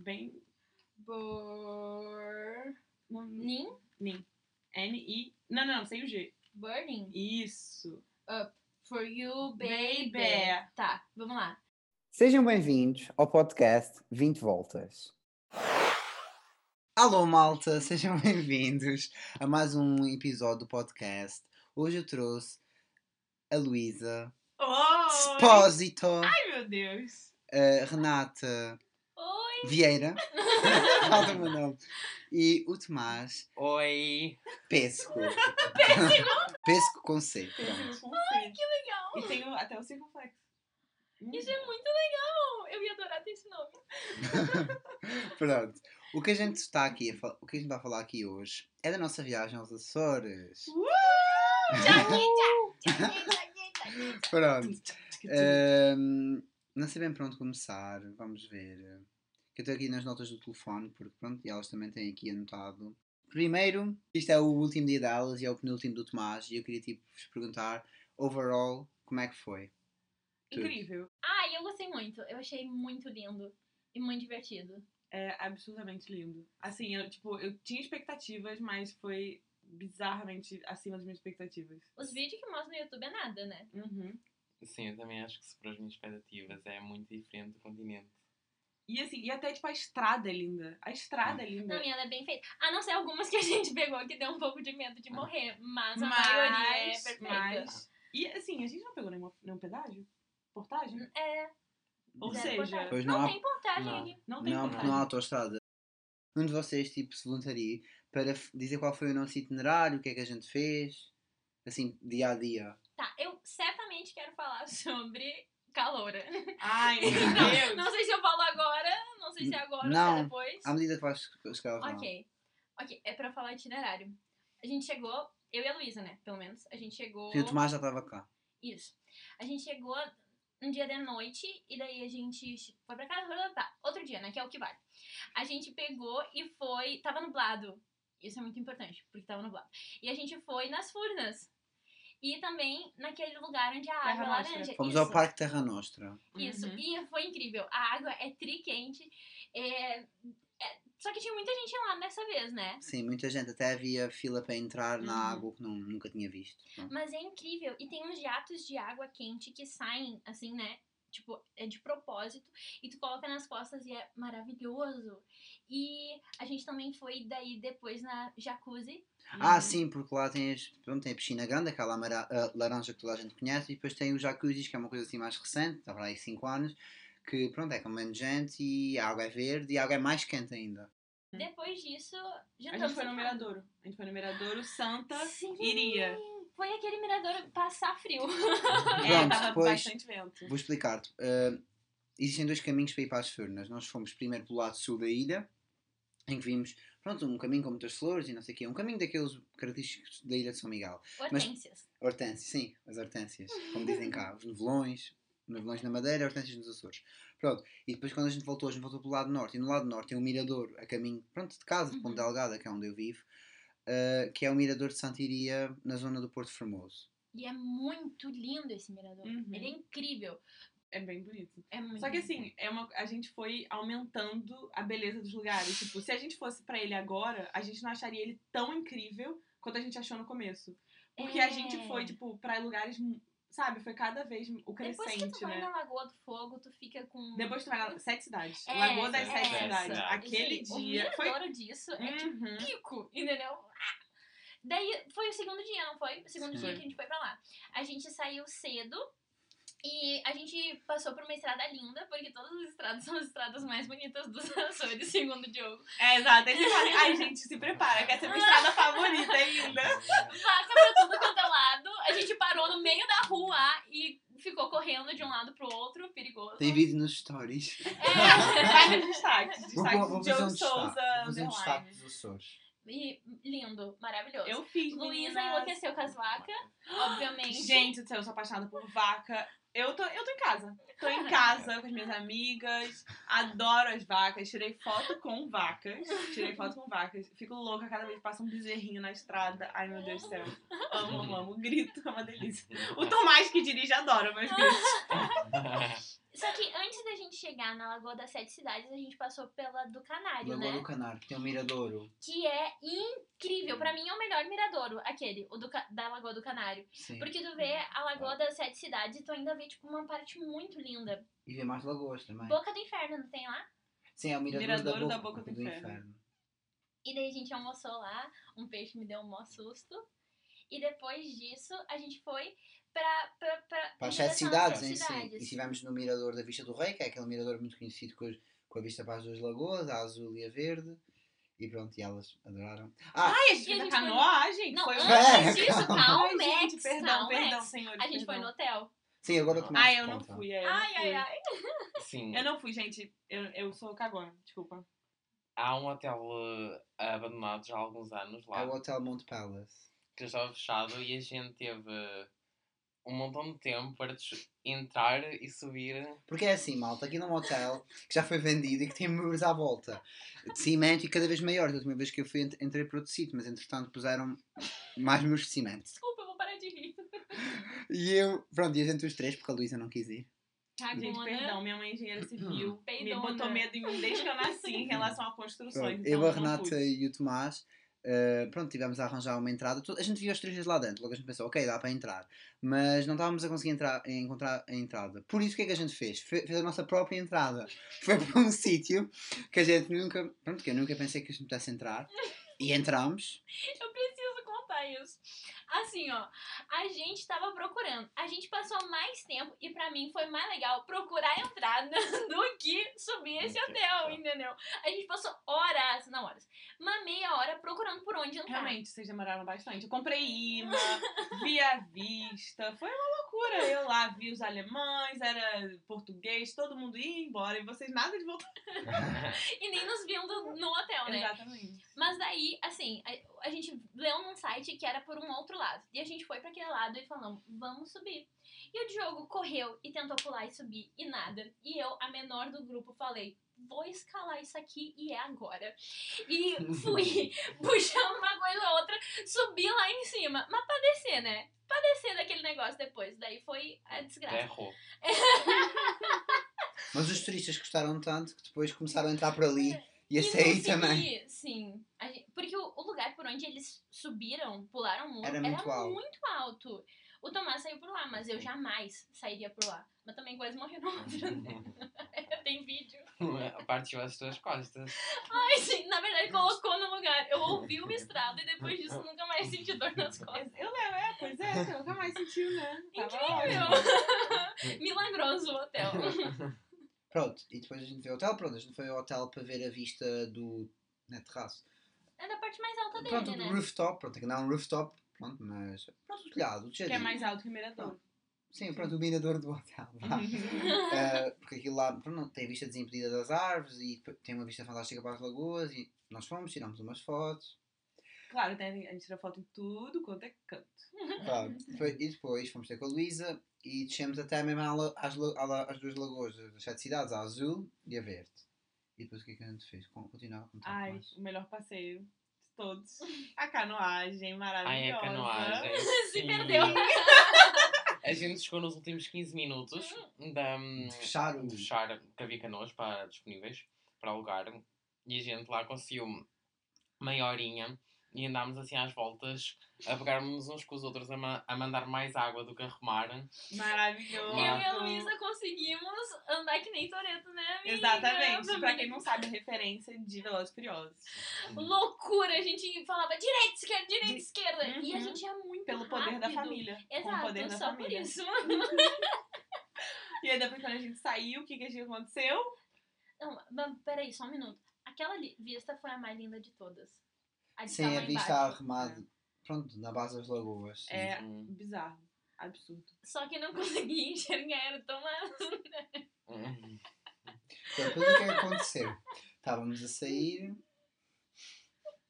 bem. Não, Nin? Nin. N-I. Não, não, sem o G. Burning. Isso. For you, baby. Baby. Tá, vamos lá. Sejam bem-vindos ao podcast 20 Voltas. Alô, malta, sejam bem-vindos a mais um episódio do podcast. Hoje eu trouxe a Luísa, Oi! Spósito, Ai, meu Deus. a Renata! Vieira, falta o meu nome, e o Tomás Oi! Pesco. Pesco com C. Pronto. Ai, Que legal! E tem o- até o circunflexo. Isso é muito legal! Eu ia adorar ter esse nome. Pronto. O que a gente está aqui a fal- o que a gente vai falar aqui hoje é da nossa viagem aos Açores. Pronto. Ahm, não sei bem para onde começar, vamos ver. Que eu estou aqui nas notas do telefone, porque pronto, e elas também têm aqui anotado. Primeiro, isto é o último dia delas e é o penúltimo do Tomás, e eu queria tipo vos perguntar, overall, como é que foi? Tudo. Incrível. Ai, eu gostei muito. Eu achei muito lindo e muito divertido. É absurdamente lindo. Assim, eu, tipo, eu tinha expectativas, mas foi bizarramente acima das minhas expectativas. Os vídeos que mostram no YouTube é nada, né? Uhum. Sim, eu também acho que superou as minhas expectativas. É muito diferente do continente. E assim, e até tipo a estrada é linda. A estrada é linda. Não, e ela é bem feita. A não ser algumas que a gente pegou que deu um pouco de medo de morrer. Mas a Mas- maioria é perfeita. mas- E assim, a gente não pegou nenhuma, nenhum pedágio? Portagem? É. Ou zero seja, portagem. Não, não há- tem portagem não. aqui. não tem Não, porque portagem. não há autoestrada. Um de vocês tipo se voluntaria para dizer qual foi o nosso itinerário, o que é que a gente fez, assim, dia a dia. Tá, eu certamente quero falar sobre caloura. Ai, meu Não, Deus. não sei se eu falo agora, não sei se é agora ou se Não. é depois. À medida que chegar ao final. Ok. Ok, é pra falar itinerário. A gente chegou, eu e a Luísa, né? Pelo menos. A gente chegou. E o Tomás já estava cá. Isso. A gente chegou um dia de noite e daí a gente foi pra casa. blá, blá. Outro dia, né? Que é o que vale. A gente pegou e foi. Tava nublado. Isso é muito importante, porque tava nublado. E a gente foi nas Furnas. E também naquele lugar onde a água Terra é Nostra. laranja. Fomos Isso. ao Parque Terra Nostra. Isso, Uhum. e foi incrível. A água é tri-quente. É... é- Só que tinha muita gente lá dessa vez, né? Sim, muita gente até havia fila para entrar na Uhum. água que não, nunca tinha visto. Mas é incrível. E tem uns jatos de água quente que saem, assim, né? Tipo, é de propósito. E tu coloca nas costas e é maravilhoso. E a gente também foi daí depois na jacuzzi. Ah, Uhum. sim, porque lá tem, pronto, tem a piscina grande, aquela amara- a laranja que toda a gente conhece, e depois tem os jacuzzis, que é uma coisa assim mais recente, está para aí 5 anos, que pronto, é com menos gente e a água é verde e a água é mais quente ainda. Depois disso, A jantamos gente foi no. Miradouro. A gente foi no Miradouro Santa Sim, Iria. Foi aquele mirador passar frio. É, Pronto, tava depois- bastante vento. Vou explicar-te. Uh, existem dois caminhos para ir para as Furnas. Nós fomos primeiro pelo lado sul da ilha, em que vimos, pronto, um caminho com muitas flores e não sei o quê, um caminho daqueles característicos da ilha de São Miguel. Hortênsias. Hortênsias, sim, as hortênsias, como dizem cá, os nevelões, nevelões na Madeira, hortênsias nos Açores. Pronto, e depois quando a gente voltou, a gente voltou pelo lado norte, e no lado norte tem um mirador a caminho, pronto, de casa, de Uhum. Ponta Delgada, que é onde eu vivo, uh, que é o mirador de Santiria, na zona do Porto Formoso. E é muito lindo esse mirador. Uhum. Ele é incrível. É bem bonito. É muito Só que assim, é uma, a gente foi aumentando a beleza dos lugares. Tipo, se a gente fosse pra ele agora, a gente não acharia ele tão incrível quanto a gente achou no começo. Porque a É. gente foi, tipo, pra lugares, sabe? Foi cada vez o Depois que tu crescente, vai né? na Lagoa do Fogo, tu fica com. Depois tu vai na Sete Cidades. É, Lagoa das é Sete essa. Cidades. Aquele aí, dia. O Foi. disso é tipo Uhum. pico, entendeu? Daí foi o segundo dia, não foi? O segundo Sim. dia que a gente foi pra lá. A gente saiu cedo e a gente passou por uma estrada linda, porque todas as estradas são as estradas mais bonitas dos Açores, segundo o Diogo. É, exato. Aí você fala, ai, gente, se prepara, que essa é a minha estrada favorita ainda. Vaca pra tudo quanto é lado. A gente parou no meio da rua e ficou correndo de um lado pro outro, perigoso. Tem vídeo nos stories. É. Vai nos destaques. Vou, Destaques vou de um destaque. Souza. Vou fazer um destaque underline. dos Açores. E lindo, maravilhoso. Eu fiz, Luísa enlouqueceu com as vacas, obviamente. Gente do céu, eu sou apaixonada por vaca. Eu tô, eu tô em casa. Tô em casa com as minhas amigas. Adoro as vacas. Tirei foto com vacas. Tirei foto com vacas. Fico louca cada vez que passa um bezerrinho na estrada. Ai, meu Deus do céu. Amo, amo, amo. Grito é uma delícia. O Tomás que dirige adora meus gritos. Só que antes da gente chegar na Lagoa das Sete Cidades, a gente passou pela do Canário, Lagoa né? do Canário, que tem um miradouro. Que é incrível. Pra mim é o melhor miradouro, aquele, o do, da Lagoa do Canário. Sim. Porque tu vê a Lagoa das Sete Cidades e tu ainda vê, tipo, uma parte muito linda. E vê mais lagoas também. Boca do Inferno, não tem lá? Sim, é o miradouro, Miradouro da, da boca, Boca do Inferno. E daí a gente almoçou lá, um peixe me deu um maior susto. E depois disso, a gente foi pra, pra, Para em as sete cidades em si. E estivemos no mirador da Vista do Rei, que é aquele mirador muito conhecido com, com a vista para as duas lagoas, a azul e a verde. E pronto, e elas adoraram. Ah, Ai, a gente fez a gente foi no- canoagem. Não, foi antes É, disso, calma. calma, Ai, gente, perdão, calma, perdão, senhores. A gente foi no hotel. sim, agora mais Ai, eu não fui. É, eu não Ai, ai, ai. Sim. Eu não fui, gente. Eu, eu sou cagona, desculpa. Há um hotel eh, abandonado já há alguns anos lá, É o Hotel Mount Palace. que estava fechado e a gente teve um montão de tempo para entrar e subir. Porque é assim, malta, aqui num hotel que já foi vendido e que tem muros à volta de cimento e cada vez maiores. A última vez que eu fui, ent- entrei para outro sítio, mas entretanto puseram mais muros de cimento. Desculpa, eu vou parar de rir. E eu, pronto, e a gente os três, porque a Luísa não quis ir. Gente, Cagona. perdão, minha mãe é engenheira civil. me Peidona. botou medo em mim desde que eu nasci em relação a construções. Então eu, a Renata e o Tomás, eh, pronto, tivemos a arranjar uma entrada. A gente viu os três lá dentro, logo a gente pensou, ok, dá para entrar. Mas não estávamos a conseguir entrar, encontrar a entrada. Por isso, o que é que a gente fez? Fe- Fez a nossa própria entrada. Foi para um sítio que a gente nunca, pronto, que eu nunca pensei que a gente pudesse entrar. E entramos. Eu preciso contar isso. Assim, ó, a gente tava procurando. A gente passou mais tempo e pra mim foi mais legal procurar a entrada do que subir esse hotel, entendeu? A gente passou horas, não horas, uma meia hora procurando por onde entrar. Realmente, vocês demoraram bastante. Eu comprei imã, vi a vista. Foi uma loucura. Eu lá vi os alemães, era português, todo mundo ia embora e vocês nada de voltar. E nem nos vindo no hotel, né? Exatamente. Mas daí, assim, a, a gente leu num site que era por um outro lado. E a gente foi pra aquele lado e falamos, vamos subir. E o Diogo correu e tentou pular e subir e nada. E eu, a menor do grupo, falei, vou escalar isso aqui e é agora. E fui puxando uma coisa ou outra, subi lá em cima. Mas pra descer, né? Pra descer daquele negócio depois. Daí foi a desgraça. Errou. Mas os turistas gostaram tanto que depois começaram a entrar por ali e a sair também. Sim. Gente- porque o, o lugar por onde eles subiram, pularam o muro, Era era, muito alto. muito alto. O Tomás saiu por lá, mas eu jamais sairia por lá. Mas também quase morri no outro, né? Tem vídeo. Partiu as tuas costas. Ai, sim, na verdade colocou no lugar. Eu ouvi o estrado e depois disso nunca mais senti dor nas costas. Eu lembro, é, pois é, você nunca mais sentiu, né? Incrível! Milagroso o hotel. Pronto, e depois a gente veio ao hotel, pronto, a gente foi ao hotel para ver a vista do né, terraço. É da parte mais alta dele, Pronto, né? do rooftop, pronto, aqui não é um rooftop, pronto, mas pronto, o telhado, o Que é mais alto que o Mirador. Sim, pronto, o mirador do hotel. Eh, porque aquilo lá pronto, tem vista desimpedida das árvores e tem uma vista fantástica para as lagoas e nós fomos, tiramos umas fotos. Claro, tem, a gente tira foto em tudo quanto é canto. Pronto, depois- e depois fomos ter com a Luísa e descemos até mesmo às, às duas lagoas das sete cidades, a azul e a verde. E depois o que é que a gente fez? Con- Continuava a contar Ai, mais. o melhor passeio de todos. A canoagem maravilhosa. Ai, a canoagem. Se perdeu. A gente chegou nos últimos 15 minutos da, De fechar o. de fechar, que havia canoas para, disponíveis para alugar. E a gente lá conseguiu meia horinha e andámos assim às voltas a pegarmos uns com os outros a, ma- a mandar mais água do que a remar. Maravilhoso. Eu e a Luísa conseguimos andar que nem Toreto, né, amiga? Exatamente. Pra quem não sabe, a referência de Velozes e Furiosos. Loucura! A gente falava direita, esquerda, direita, De- esquerda. E a Uhum. gente é muito Pelo poder da rápido. família. Com o Exato, poder da só por família. isso. E aí depois quando a gente saiu, o que, que aconteceu? Não, mas peraí, só um minuto. Aquela vista foi a mais linda de todas. Estar a vista embaixo. arrumada. Pronto, na base das lagoas. sim. É Hum. bizarro. Absurdo. Só que não consegui enxergar, era tão Hum. Então, depois o que é aconteceu? Estávamos a sair.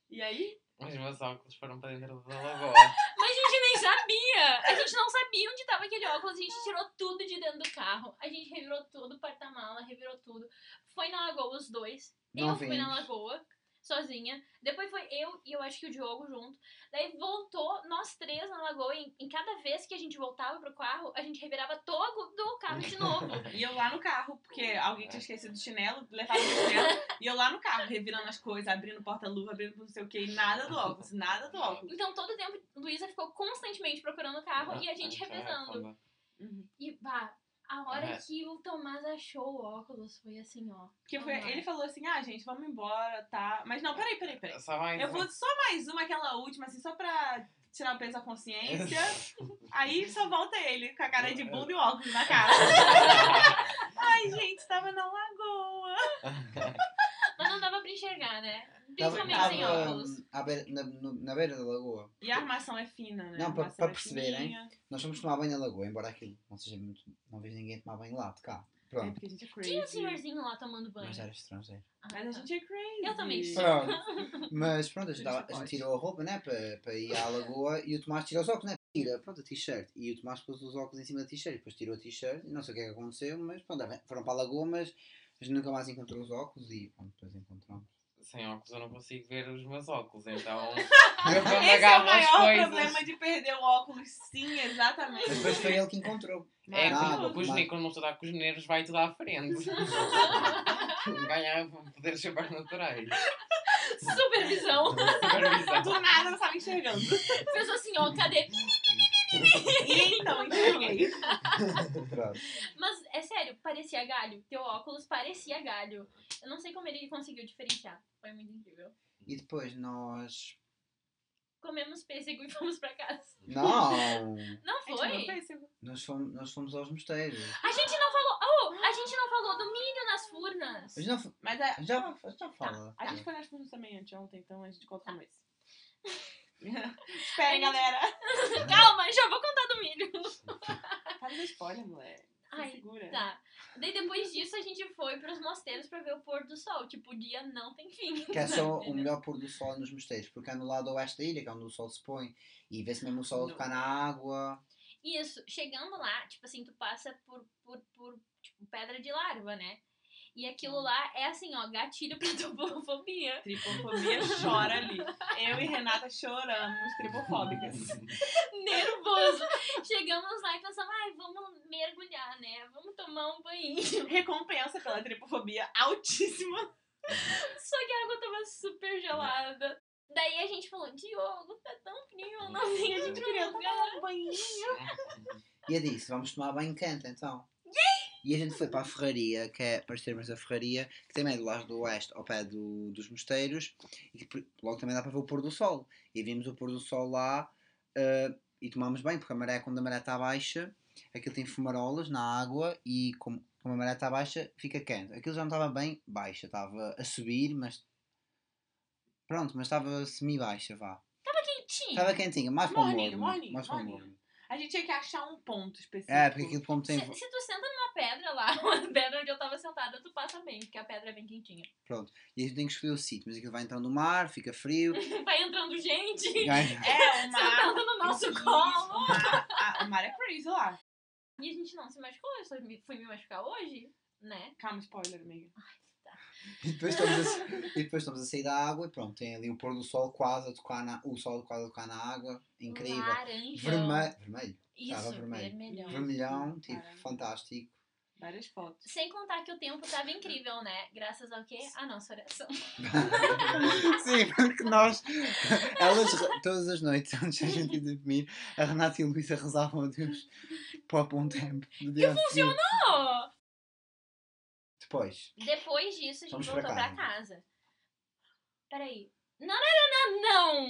E aí? Os meus óculos foram para dentro da lagoa. Mas a gente nem sabia! A gente não sabia onde tava aquele óculos, a gente tirou tudo de dentro do carro. A gente revirou tudo, porta-mala, revirou tudo. Foi na lagoa os dois. Não eu fui na vimos. lagoa, sozinha. Depois foi eu e eu acho que o Diogo junto. Daí voltou, nós três na lagoa. E em cada vez que a gente voltava pro carro, a gente revirava todo o carro de novo. E eu lá no carro, porque alguém tinha esquecido o chinelo, levava o chinelo, e eu lá no carro, revirando as coisas, abrindo porta-luva, abrindo não sei o que, e nada do óculos, nada do óculos. Então todo o tempo, Luísa ficou constantemente procurando o carro e a gente é revezando. Uhum. E, pá, a hora É. que o Tomás achou o óculos foi assim, ó. Porque foi, ele falou assim, ah, gente, vamos embora, tá? Mas não, peraí, peraí, peraí. Só mais Eu um. vou só mais uma, aquela última, assim, só pra tirar o peso da consciência. Aí só volta ele, com a cara de bunda e o óculos na cara. Ai, gente, tava na lagoa. Mas não dava pra enxergar, né? Tava, Principalmente sem tava, óculos. à beira- na, na beira da lagoa. E a armação é fina, né? Não, A pra- armação pra é perceberem. fininha. Nós fomos tomar banho na lagoa, embora aquilo não seja muito. Não vejo ninguém tomar banho lá, de cá. É Pronto. porque a gente é crazy. Tinha um senhorzinho lá tomando banho. Mas era estrangeiro. Ah, Mas a tá. gente é crazy. Eu também sou. Pronto. Mas pronto, a gente, A tava- a gente tirou a roupa, né? Para, para ir à lagoa e o Tomás tirou os óculos, né? Tira, pronto, a t-shirt. E o Tomás pôs os óculos em cima da t-shirt. Depois tirou a t-shirt e não sei o que é que aconteceu, mas pronto, foram para a lagoa, mas a gente nunca mais encontrou os óculos e pronto, depois encontramos. Sem óculos eu não consigo ver os meus óculos, então. eu Esse quando é o maior coisas. problema de perder o óculos. Sim, exatamente. Mas depois foi ele que encontrou. É, Nada, porque com os não estou a dar com os nervos, vai tudo à frente. Ganhar poderes supernaturais. Supervisão. Supervisão. Do nada não estava enxergando. Fez assim, ó, cadê? Então, enxerguei. Mas é sério, parecia galho. Teu óculos parecia galho. Eu não sei como ele conseguiu diferenciar. Foi muito incrível. E depois nós. Comemos pêssego e fomos pra casa. Não! Não A foi? Nós fomos, nós fomos aos mosteiros. A gente não falou. Oh, a gente não falou do milho nas furnas. A gente não, Mas é, já, já fala. a gente foi nas furnas também anteontem, então a gente conta como esse. Esperem, galera. Calma, já vou contar do milho. Faz o spoiler, moleque. Se Ai, segura. Tá. Daí depois disso a gente foi pros mosteiros pra ver o pôr do sol. Tipo, o dia não tem fim. Que é só o melhor pôr do sol nos mosteiros, porque é no lado oeste da ilha, que é onde o sol se põe, e vê-se mesmo o sol a tocar na água. Isso, chegando lá, tipo assim, tu passa por, por, por tipo, pedra de larva, né? E aquilo lá é assim, ó, gatilho pra topofobia. Tripofobia chora ali. Eu e Renata choramos, tripofóbicas. Nervoso. Chegamos lá e pensamos, ai, vamos mergulhar, né? Vamos tomar um banho. Recompensa pela tripofobia altíssima. Só que a água tava super gelada. Daí a gente falou, Diogo, tá tão frio, não tem a gente queria tomar um banho. E eu disse, vamos tomar banho quente então. E a gente foi para a ferraria, que é para termos a ferraria, que também é do lado do oeste, ao pé do- dos mosteiros, e que logo também dá para ver o pôr do sol. E vimos o pôr do sol lá eh, e tomámos bem, porque a maré, quando a maré está baixa, aquilo tem fumarolas na água e como, como a maré está baixa, fica quente. Aquilo já não estava bem baixa, estava a subir, mas pronto, mas estava semi-baixa, vá. Quentinho. Estava quentinha, mais para o morno. Mais para o morno. A gente tinha que achar um ponto específico. É, porque aquilo como tem. Se, se tu senta numa pedra lá, uma pedra onde eu tava sentada, tu passa bem, porque a pedra é bem quentinha. E a gente tem que escolher o sítio, mas aquilo vai entrando no mar, fica frio. Vai entrando gente, Ai, É, o mar. sentando no nosso Isso, colo. O mar, a- o mar é crazy lá. E a gente não se machucou, eu só me- fui me machucar hoje, né? Calma, spoiler, amiga. E, depois estamos a, e depois estamos a sair da água e pronto, tem ali o pôr do sol quase a tocar na. O sol quase a tocar na água. Incrível. Laranjão. Vermelho. Vermelho. Isso, Estava vermelho. vermelhão. Vermelhão, tipo, Caramba. fantástico. Várias fotos. Sem contar que o tempo tava incrível, né? Graças ao quê? A nossa oração. Sim, porque nós, elas, todas as noites, antes da gente ir dormir, a Renata e a Luísa rezavam a Deus para o bom tempo. Do dia funcionou! Depois, Depois disso, a gente Vamos pra voltou pra casa. casa. Peraí. Não, não, não, não,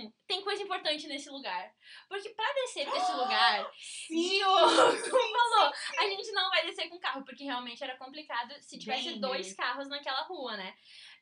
não! Tem coisa importante nesse lugar. Porque pra descer desse lugar, Diogo falou, a gente não vai descer com carro, porque realmente era complicado se tivesse Bem, dois né? carros naquela rua, né?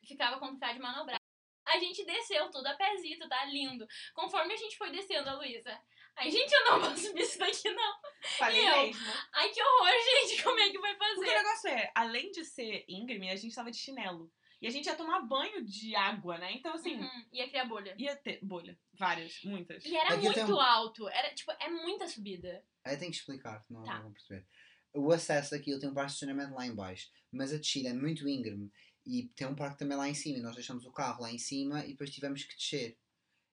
Ficava complicado de manobrar. A gente desceu tudo a pezito, tá lindo. Conforme a gente foi descendo, a Luísa. Ai, gente, eu não vou subir isso daqui, não. Falei E eu? mesmo. Ai, que horror, gente. Como é que vai Porque o fazer? negócio é, além de ser íngreme, a gente tava de chinelo. E a gente ia tomar banho de água, né? Então, assim, Uhum, Ia criar bolha. ia ter bolha. Várias, muitas. E era Aqui eu muito alto. Era, tipo, é muita subida. Aí tenho que explicar, não, Tá. não vão perceber. O acesso aqui, eu tenho um parque de estacionamento lá em baixo, mas a descida é muito íngreme e tem um parque também lá em cima. E nós deixamos o carro lá em cima e depois tivemos que descer.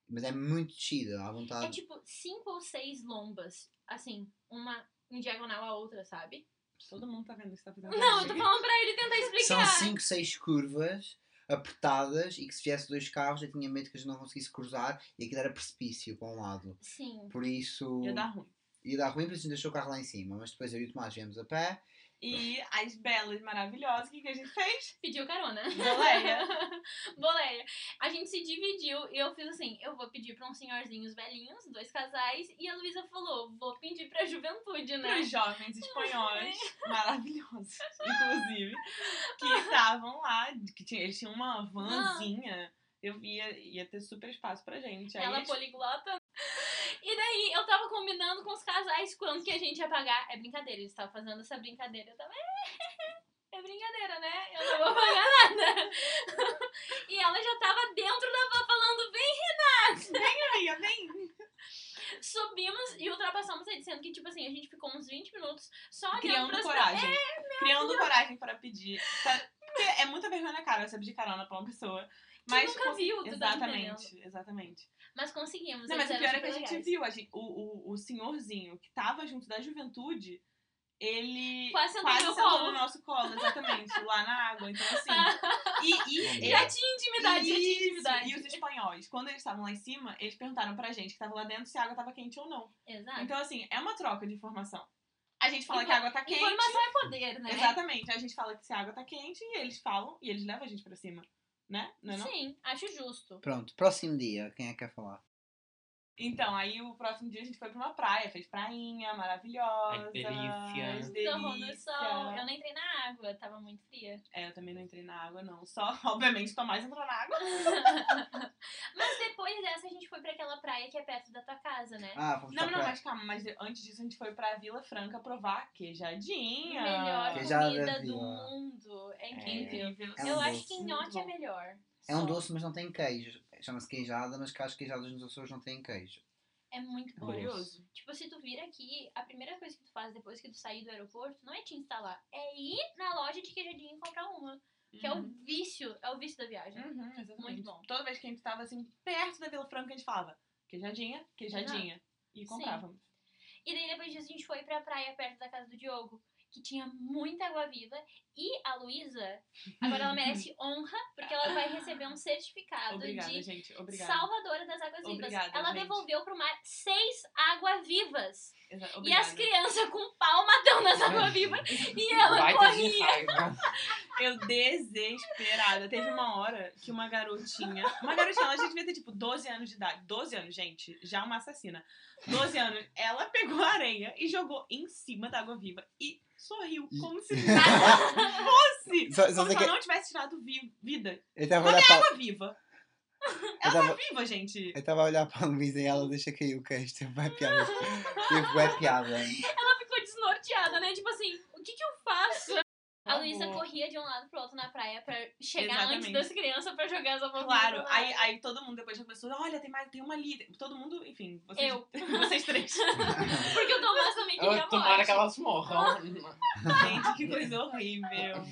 Mas é muito descida, à É vontade. tipo cinco ou seis lombas. Assim, uma em diagonal à outra, sabe? Todo mundo tá vendo isso que tá fazendo. Não, eu tô falando pra ele tentar São explicar. 5, 6 curvas apertadas e que se viesse dois carros eu tinha medo que a gente não conseguisse cruzar e aquilo era precipício para um lado. Sim. Por isso Ia dar ruim. ia dar ruim, por isso a gente deixou o carro lá em cima. Mas depois eu e o Tomás viemos a pé. E as belas maravilhosas, o que, que a gente fez? Pediu carona. Boleia. Boleia. A gente se dividiu e eu fiz assim: eu vou pedir pra uns senhorzinhos velhinhos, dois casais, e a Luísa falou: vou pedir pra juventude, né? Para os jovens espanhóis, maravilhosos, inclusive, que estavam lá, que tinha, eles tinham uma vanzinha. Eu via, ia ter super espaço pra gente. Aí Ela poliglota. E daí eu tava combinando com os casais quanto que a gente ia pagar. É brincadeira, eles estavam fazendo essa brincadeira também. É brincadeira, né? Eu não vou pagar nada. E ela já tava dentro da van falando: vem, Amiga, vem! subimos e ultrapassamos aí, dizendo que, tipo assim, a gente ficou uns 20 minutos só Criando pras coragem. Criando coragem para pedir. Pra- Porque é muita vergonha na cara você pedir carona pra uma pessoa. Mas nunca cons- viu, tu tá Exatamente, exatamente. Mas conseguimos. Não, mas o pior é que a gente legais. viu, a gente- o, o, o senhorzinho que tava junto da juventude, ele Quase sentou no meu sentou colo. no nosso colo, exatamente, lá na água. Então, assim. E, e, Já tinha intimidade, já tinha Isso, intimidade. E os espanhóis, quando eles estavam lá em cima, eles perguntaram pra gente que tava lá dentro se a água tava quente ou não. Exato. Então, assim, é uma troca de informação. A gente fala Info- que a água tá quente. Informação é poder, né? Exatamente. A gente fala que se a água tá quente e eles falam e eles levam a gente pra cima. Né? Não é não? Sim, acho justo. Pronto, próximo dia, quem é que quer falar? Então, aí o próximo dia a gente foi pra uma praia, fez prainha maravilhosa. Ai, que delícia. Torrou no delícia. sol. Eu não entrei na água, tava muito fria. É, eu também não entrei na água, não. Só, obviamente, Tomás entrou na água. Mas depois dessa a gente foi pra aquela praia que é perto da tua casa, né? Ah, vamos Não, não, pra- mas calma, mas antes disso a gente foi pra Vila Franca provar queijadinha. Melhor Queijada comida do mundo. É É incrível. incrível. É um Eu acho doce. que nhote é melhor. É um doce, mas não tem queijo. Chama-se queijada, mas que as queijadas nos Açores não têm queijo. É muito bom. Curioso. Tipo, se tu vir aqui, a primeira coisa que tu faz depois que tu sair do aeroporto não é te instalar, é ir na loja de queijadinha e comprar uma. Que é o Uhum. vício, é o vício da viagem. Uhum. Muito bom. Toda vez que a gente tava assim, perto da Vila Franca, a gente falava queijadinha, queijadinha. E Sim. comprávamos. E daí depois disso a gente foi pra praia perto da casa do Diogo, que tinha muita água viva. E a Luísa, agora ela merece honra, porque ela vai receber um certificado Obrigada, de gente. Obrigada. salvadora das águas vivas. Obrigada, ela gente. devolveu pro mar seis águas-vivas. E as crianças com pau matando as águas-vivas. e ela Vai corria. Eu desesperada. Teve uma hora que uma garotinha. Uma garotinha, ela já devia ter tipo 12 anos de idade. 12 anos, gente. Já uma assassina. 12 anos. Ela pegou a areia e jogou em cima da água viva. E sorriu. Como se nada fosse. Só, só Como se que ela não tivesse tirado vi- vida. eu estava a olhar para, Água viva. eu Ela tava, tá viva, gente. eu tava a olhar para a Luísa e ela deixa cair o. Teve bué piada. Teve bué piada. Ela ficou desnorteada, né? Tipo assim, o que que eu faço? A Por Luísa corria de um lado pro outro na praia pra chegar Exatamente. antes das crianças pra jogar as águas Claro, aí, aí todo mundo depois já começou, olha, tem, mais, tem uma ali. Todo mundo, enfim, vocês, Eu. vocês três. Porque o Tomás também queria Eu, tomara morte. que elas morram. Gente, que coisa horrível.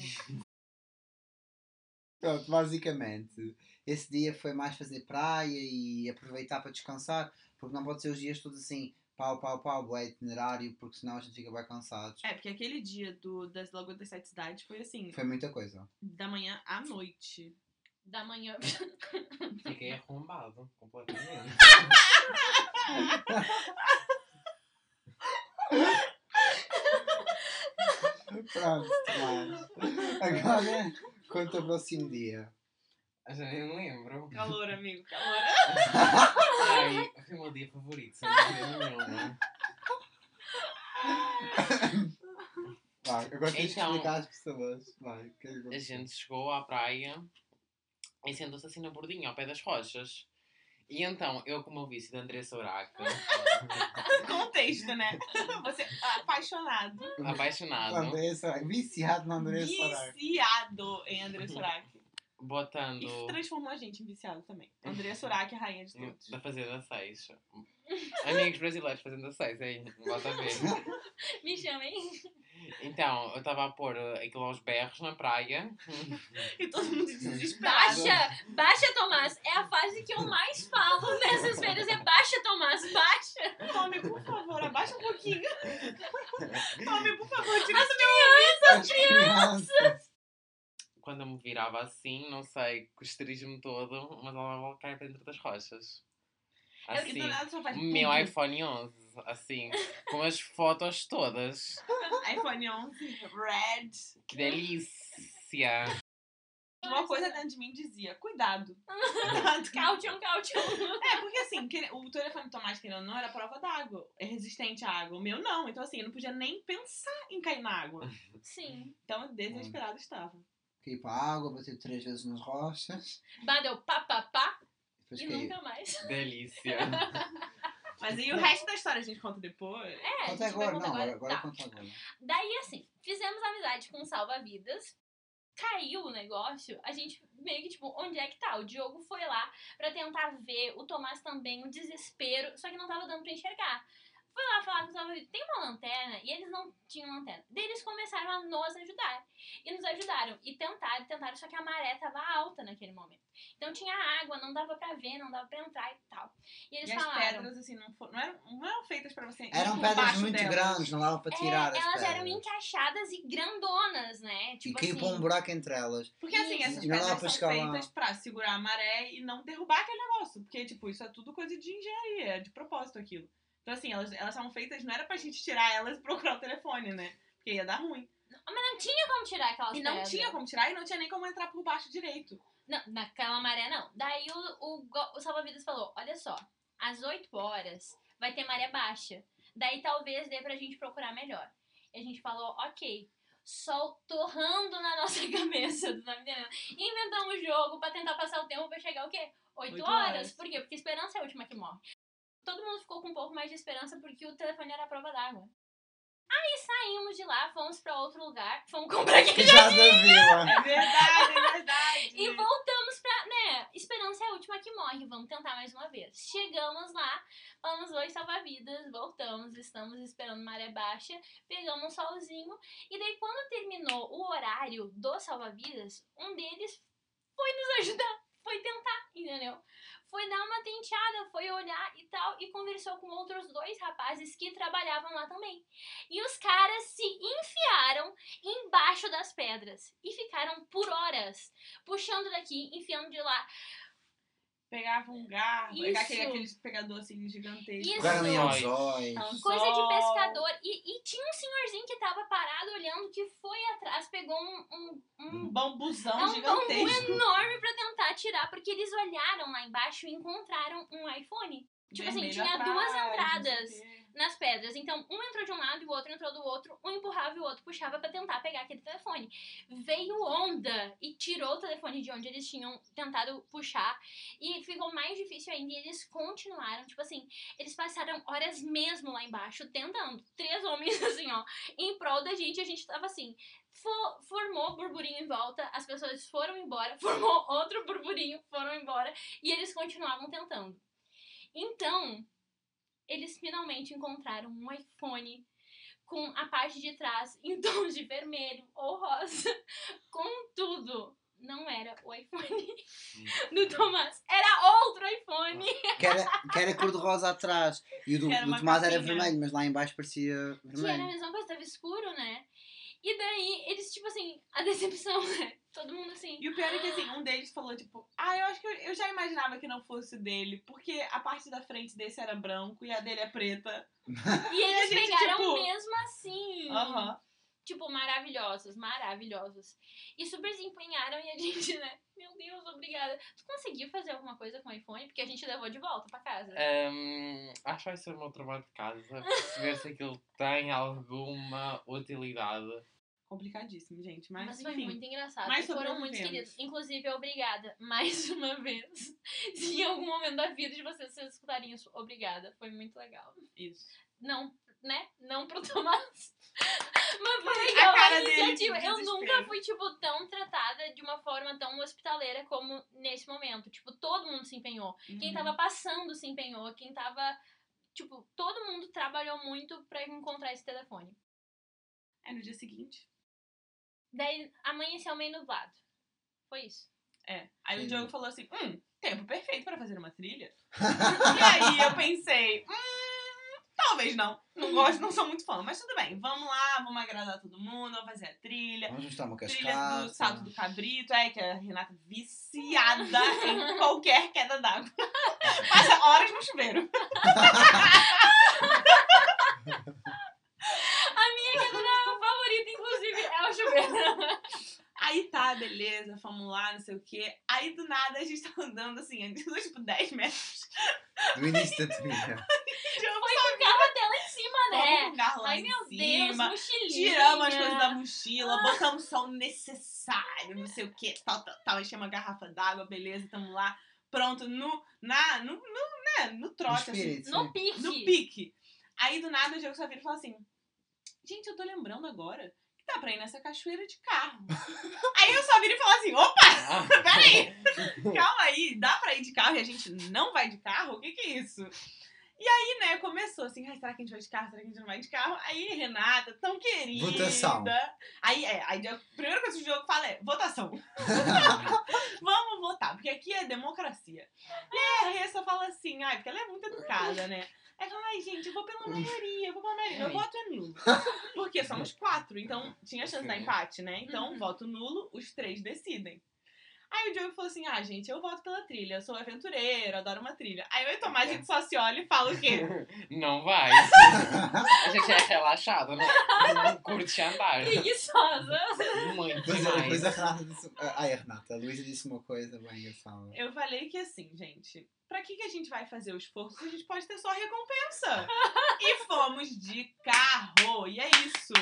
Pronto, basicamente, esse dia foi mais fazer praia e aproveitar para descansar, porque não pode ser os dias todos assim, pau, pau, pau, bué itinerário, porque senão a gente fica bem cansados. É, porque aquele dia do, das Lagoas das Sete Cidades foi assim, Foi muita coisa. da manhã à noite. Da manhã. Fiquei arrombado completamente. Pronto, mas agora conta o próximo dia. Eu já nem me lembro. Calor, amigo, calor. Ai, foi o meu dia favorito, sem dúvida nenhuma. Agora tens que Então- explicar às pessoas. Vai, o que é que A gente chegou à praia e sentou-se assim na bordinha, ao pé das rochas. E então, eu como eu vice da Andressa Uraca, Contexto, né? Você apaixonado, apaixonado, André Sorac, viciado na André Sorac. viciado em André Sorac. Botando. E transformou a gente em viciado também. Andrea Surak, a rainha de todos. Da Fazenda 6. Amigos brasileiros, Fazenda 6, aí, bota a ver. Me chamem. Então, eu estava a pôr uh, aquilo aos berros na praia. E todo mundo desesperado. Baixa! Baixa, Tomás! É a fase que eu mais falo nessas férias. É baixa, Tomás! Baixa! Tome, por favor, abaixa um pouquinho. Tome, por favor, tira essa As crianças. Quando eu me virava assim, não sei, com o esterismo todo, mas ela vai cair para dentro das rochas. Assim, meu iPhone 11, assim, com as fotos todas. iPhone 11, Red. Que delícia! Uma coisa dentro de mim dizia, cuidado. Caution, caution. É, porque assim, o telefone do Tomás, querendo ou não, era prova d'água. É resistente à água. O meu não. Então assim, eu não podia nem pensar em cair na água. Sim. Então desesperado estava. Para a água, bati três vezes nas rochas. Badeu pá, pá, pá. Depois E nunca mais. Delícia! Mas aí o resto da história a gente conta depois. É, a Conta gente vai agora, não, agora, agora. Tá. conta agora. Daí, assim, fizemos amizade com o salva-vidas. Caiu o negócio, a gente meio que, tipo, onde é que tá? O Diogo foi lá pra tentar ver, o Tomás também, o desespero, só que não tava dando pra enxergar. Foi lá falar com os salva-vidas, tem uma lanterna? E eles não tinham lanterna. Daí eles começaram a nos ajudar. E nos ajudaram. E tentaram, tentaram, só que a maré tava alta naquele momento. Então tinha água, não dava pra ver, não dava pra entrar e tal. E eles E as falaram. pedras, assim, não, for- não, eram, não eram feitas pra você. Eram pedras muito delas. grandes, não dava para tirar é, as elas pedras. eram encaixadas e grandonas, né? E Tipo caiu assim, para um buraco entre elas. Porque assim, essas E pedras pra são lá. feitas pra segurar a maré e não derrubar aquele negócio. Porque, tipo, isso é tudo coisa de engenharia, é de propósito aquilo. Então, assim, elas elas estavam feitas, não era pra gente tirar elas e procurar o telefone, né? Porque ia dar ruim. Não tinha como tirar aquelas E não pedras. tinha como tirar e não tinha nem como entrar por baixo direito. Não, naquela maré não. Daí o, o, o salva-vidas falou: olha só, às 8 horas vai ter maré baixa. Daí talvez dê pra gente procurar melhor. E a gente falou: ok. Sol torrando na nossa cabeça, tu tá me entendendo? Inventamos jogo pra tentar passar o tempo pra chegar o quê? 8 Oito horas. horas. Por quê? Porque esperança é a última que morre. Todo mundo ficou com um pouco mais de esperança porque o telefone era a prova d'água. Aí saímos de lá, fomos pra outro lugar, fomos comprar Que já da vila. É verdade, é verdade. E voltamos pra, né? Esperança é a última que morre. Vamos tentar mais uma vez. Chegamos lá, falamos oi, salva-vidas, voltamos, estamos esperando maré baixa, pegamos um solzinho. E daí, quando terminou o horário do salva-vidas, um deles foi nos ajudar, foi tentar, entendeu? Foi dar uma tenteada, foi olhar e tal, e conversou com outros dois rapazes que trabalhavam lá também. E os caras se enfiaram embaixo das pedras e ficaram por horas puxando daqui, enfiando de lá. Pegava um garfo, aquele, Isso. aquele pegador assim gigantesco. Isso. Anzóis. Coisa de pescador. E, e tinha um senhorzinho que tava parado olhando que foi atrás, pegou um, um, um Um bambuzão É um gigantesco. bambu enorme pra tentar tirar, porque eles olharam lá embaixo e encontraram um iPhone. Tipo assim, Vermelho tinha atrás, duas entradas. Nas pedras. Então, um entrou de um lado e o outro entrou do outro, um empurrava e o outro puxava pra tentar pegar aquele telefone. Veio onda e tirou o telefone de onde eles tinham tentado puxar e ficou mais difícil ainda e eles continuaram, tipo assim, eles passaram horas mesmo lá embaixo tentando. Três homens assim, ó, em prol da gente, a gente tava assim, fo- formou burburinho em volta, as pessoas foram embora, formou outro burburinho, foram embora e eles continuavam tentando. Então, eles finalmente encontraram um iPhone com a parte de trás em tons de vermelho ou rosa, com tudo. Não era o iPhone do Tomás, era outro iPhone. Que era, que era cor-de-rosa atrás. E o do, Era do Tomás era capinha. vermelho, mas lá embaixo parecia Que era a vermelho. mesma coisa, tava escuro, né? E daí, eles, tipo assim, a decepção, né? Todo mundo assim. E o pior é que assim, um deles falou, tipo, ah, eu acho que eu, eu já imaginava que não fosse o dele, porque a parte da frente desse era branco e a dele é preta. E eles gente, pegaram tipo, mesmo assim. Aham. Tipo, maravilhosos, maravilhosos. E super se empenharam e a gente, né? Meu Deus, obrigada. Tu conseguiu fazer alguma coisa com o iPhone? Porque a gente levou de volta pra casa. Hum, acho que vai ser o meu trabalho de casa perceber se aquilo tem alguma utilidade. Complicadíssimo, gente. Mas, Mas foi enfim. muito engraçado. mas foram muito queridos. Inclusive, obrigada mais uma vez. Se em algum momento da vida de vocês vocês escutarem isso, obrigada. Foi muito legal. Isso. Não, né? Não pro Tomás. Mas foi A legal a, cara dele de iniciativa. Eu desespero. nunca fui, tipo, tão tratada de uma forma tão hospitaleira como nesse momento. Tipo, todo mundo se empenhou. Quem Uhum. tava passando se empenhou. Quem tava. Tipo, todo mundo trabalhou muito pra encontrar esse telefone. Aí no dia seguinte. Daí amanheceu meio nublado. Foi isso. É. Aí Sim. o Diogo falou assim: hum, tempo perfeito pra fazer uma trilha. e aí eu pensei, hum, talvez não. Não gosto, não sou muito fã, mas tudo bem. Vamos lá, vamos agradar todo mundo, vamos fazer a trilha. Vamos mostrar uma Trilha cascata. do salto do cabrito, é que a Renata viciada em qualquer queda d'água. Passa horas no chuveiro. Aí tá, beleza, fomos lá, não sei o quê. Aí do nada a gente tá andando assim, andando tipo 10 metros. Do início da trilha. O Diogo Foi com o carro até lá em cima, Vamos né? com o carro lá Ai, em meu cima. Deus, mochilinha. Tiramos as coisas da mochila, botamos só o necessário, não sei o que, tal, tal, tal. Enchemos uma garrafa d'água, beleza, tamo lá, pronto, no, na, no, no, né, no No trote, assim. No sim. pique. no pique. Aí do nada o Diogo só vira e fala assim: Gente, eu tô lembrando agora dá pra ir nessa cachoeira de carro. aí eu só viro e falo assim: opa, peraí, calma aí, dá pra ir de carro e a gente não vai de carro? O que que é isso? E aí, né, começou assim, ai, será que a gente vai de carro? Será que a gente não vai de carro? Aí, Renata, tão querida. Votação. Aí, é, aí a primeira coisa que o Diogo fala é, votação. Vamos votar, porque aqui é democracia. E aí a Ressa fala assim, ai, porque ela é muito educada, né? Aí fala, ai, gente, eu vou pela maioria, eu vou pela maioria. Meu voto é nulo. Porque somos quatro, então tinha chance de dar empate, né? Então, Uhum. voto nulo, os três decidem. Aí o Diogo falou assim: ah, gente, eu voto pela trilha, eu sou aventureiro, adoro uma trilha. Aí eu e Tomás, a gente só se olha e fala o quê? Não vai. A gente é relaxado, não, não curte andar. Preguiçosa. Muito Depois, a- depois a demais. Renata disse. Ai, a Renata, a Luísa disse uma coisa bem engraçada. Eu falei que assim, gente, pra que, que a gente vai fazer o esforço se a gente pode ter só recompensa? e fomos de carro, e é isso.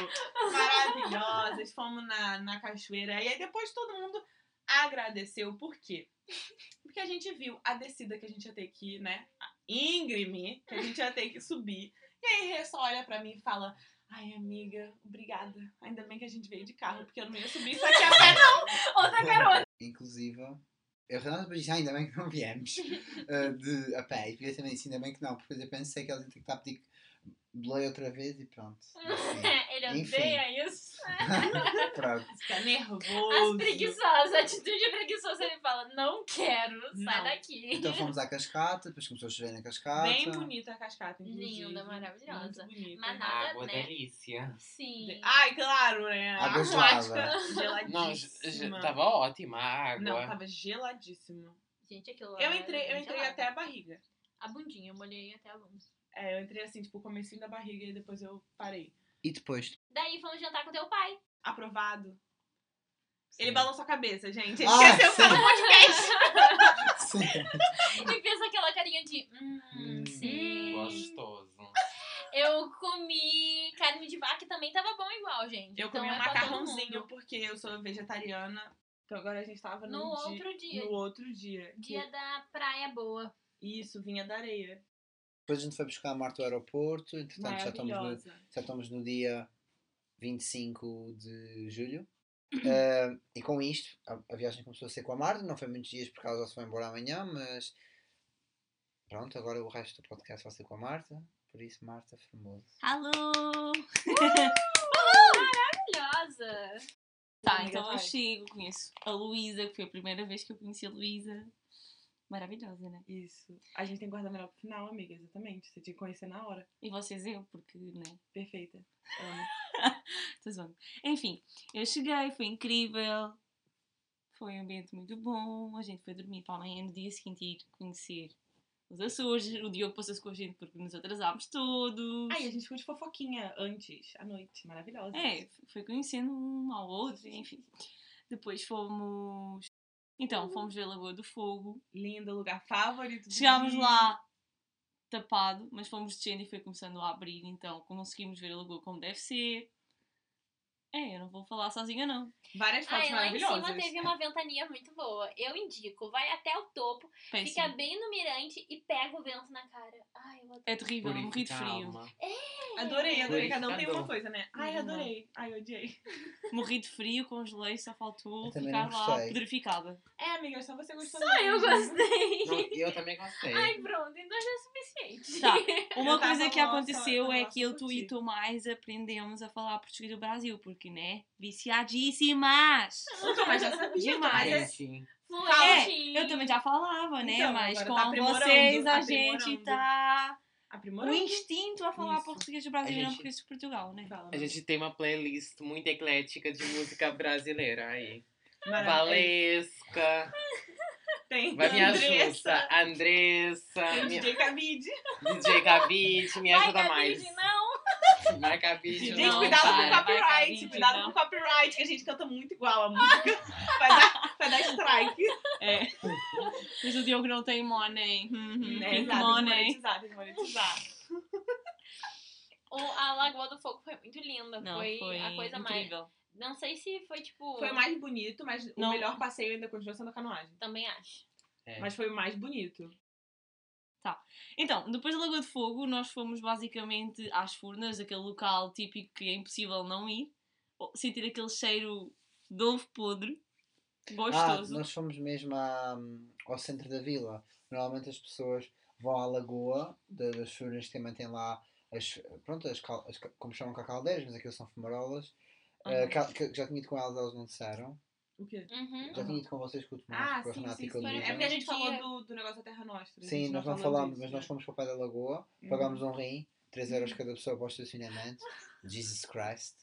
Maravilhosas, fomos na, na cachoeira. E aí depois todo mundo agradeceu, por quê? Porque a gente viu a descida que a gente ia ter que, né, íngreme, que a gente ia ter que subir. E aí Rê só olha pra mim e fala... Ai, amiga, obrigada. Ainda bem que a gente veio de carro, porque eu não ia subir isso aqui a pé, não. Outra carona. Inclusive, eu disse, ah, ainda bem que não viemos eh, de, a pé. E Filipe também disse, ainda bem que não, porque depois eu pensei que eles iam ter que estar a pedir boleia outra vez e pronto. Enfim, Ele Enfim. odeia isso. Pronto. Fica As nervoso. preguiçosas, a atitude preguiçosa, ele fala, não quero, sai Não. daqui. Então fomos à cascata, depois começou a chover na cascata. Bem bonita a cascata, inclusive. Linda, maravilhosa. Muito bonita. Mas nada, Água né? delícia. Sim. Ai, claro, né? Água Aquática, gelada. Não, geladíssima. tava ótima a água. Não, tava geladíssima. Gente, aquilo lá Eu é entrei, eu entrei gelado. até a barriga. A bundinha, eu molhei até a bunda. É, eu entrei assim, tipo, o comecinho da barriga e depois eu parei. E depois? Daí fomos jantar com teu pai. Aprovado. Ele balançou a cabeça, gente. Ele Ah, esqueceu que no podcast. Sim. E fez aquela carinha de, hum, Hum. sim. Gostoso. Eu comi carne de vaca e também tava bom igual, gente. Eu Então comi um é macarrãozinho porque eu sou vegetariana. Então agora a gente tava no, No dia, outro dia. No outro dia. Dia Que da praia boa. Isso, vinha da areia. Depois a gente foi buscar a Marta ao aeroporto, entretanto já estamos, no, já estamos no dia 25 de julho. Eh, e com isto, a, a viagem começou a ser com a Marta, não foi muitos dias porque ela já se foi embora amanhã, mas pronto, agora o resto do podcast vai ser com a Marta, por isso Marta Formoso. Alô! Maravilhosa. Tá, então eu chego, conheço a Luísa, que foi a primeira vez que eu conheci a Luísa. Maravilhosa, né? Isso. A gente tem que guardar melhor pro final, amiga, exatamente. Você tinha que conhecer na hora. E vocês eu, porque, né? Perfeita. Amo. Tô zoando. Enfim, eu cheguei, foi incrível. Foi um ambiente muito bom. A gente foi dormir para amanhã no dia seguinte ir conhecer os Açores. O Diogo passou-se com a gente porque nos atrasámos todos. Ai, a gente ficou de fofoquinha antes, à noite. Maravilhosa. É, foi conhecendo um ao outro, enfim. Depois fomos. Então, fomos ver a Lagoa do Fogo. Lindo lugar favorito. Chegámos lá tapado, mas fomos descendo e foi começando a abrir, então conseguimos ver a lagoa como deve ser. É, eu não vou falar sozinha, não. Várias fotos Ai, lá em maravilhosas. cima teve uma ventania muito boa. Eu indico, vai até o topo, Péssimo. fica bem no mirante e pega o vento na cara. Ai, eu adoro. É terrível, eu morri de frio. Alma. Adorei, adorei. Cada um tem uma coisa, né? Ai, Não. adorei. Ai, odiei. Morri de frio, congelei, só faltou ficar lá pedrificada. É, amiga, só você gostou. Só eu gostei. Não, eu também gostei. Ai, pronto, então já é suficiente. Tá, uma Eu coisa que só- aconteceu é que eu, tu e tu mais aprendemos a falar português do Brasil, porque, né? Viciadíssimas! Nunca mais já sabia. Demais. mas é-. Eu também já falava, né? Então, Mas agora com tá vocês a gente aprimorando. tá. O instinto a falar Isso. português do Brasil A e não gente- português de Portugal, né? Fala, a gente tem uma playlist muito eclética de música brasileira aí. Maravilha. Valesca, Tem vai me Andressa, ajuda. Andressa, Tem minha- DJ Cabide. DJ Gabit, me ajuda Ai, mais. Gabide, não. Gabit, Gente, Gente, Não, cuidado para, com o copyright. Cabide, cuidado não. com o copyright, que a gente canta muito igual a música. Vai dar, vai dar strike. É. Mas o Diogo não tem money. Uhum, É, tem que money. monetizar, tem que monetizar. O, a Lagoa do Fogo foi muito linda. Não, foi, foi a coisa mais. incrível. Não sei se foi tipo. Foi o mais bonito, mas Não. o melhor passeio ainda continua sendo a canoagem. Também acho. É. Mas foi o mais bonito. Então, depois da Lagoa de Fogo, nós fomos basicamente às Furnas, aquele local típico que é impossível não ir. Sentir aquele cheiro de ovo podre. Ah, Gostoso. nós fomos mesmo à- ao centro da vila. Normalmente as pessoas vão à lagoa da- das furnas que também tem lá as, pronto, as, cal- as como chamam cá caldeiras, mas aquilo são fumarolas. Uh, cal- que já tinha ido com elas, elas não disseram. O quê? Uhum. Já tinha ido com vocês com o Tomás, Ah, com a sim, Renata sim, e com a sim. Luísa. É porque a gente falou do, do negócio da Terra Nostra. Sim, nós não falámos, disso, mas né? nós fomos para o pé da lagoa, pagámos um rim, 3 euros cada pessoa para o estacionamento. Jesus Christ.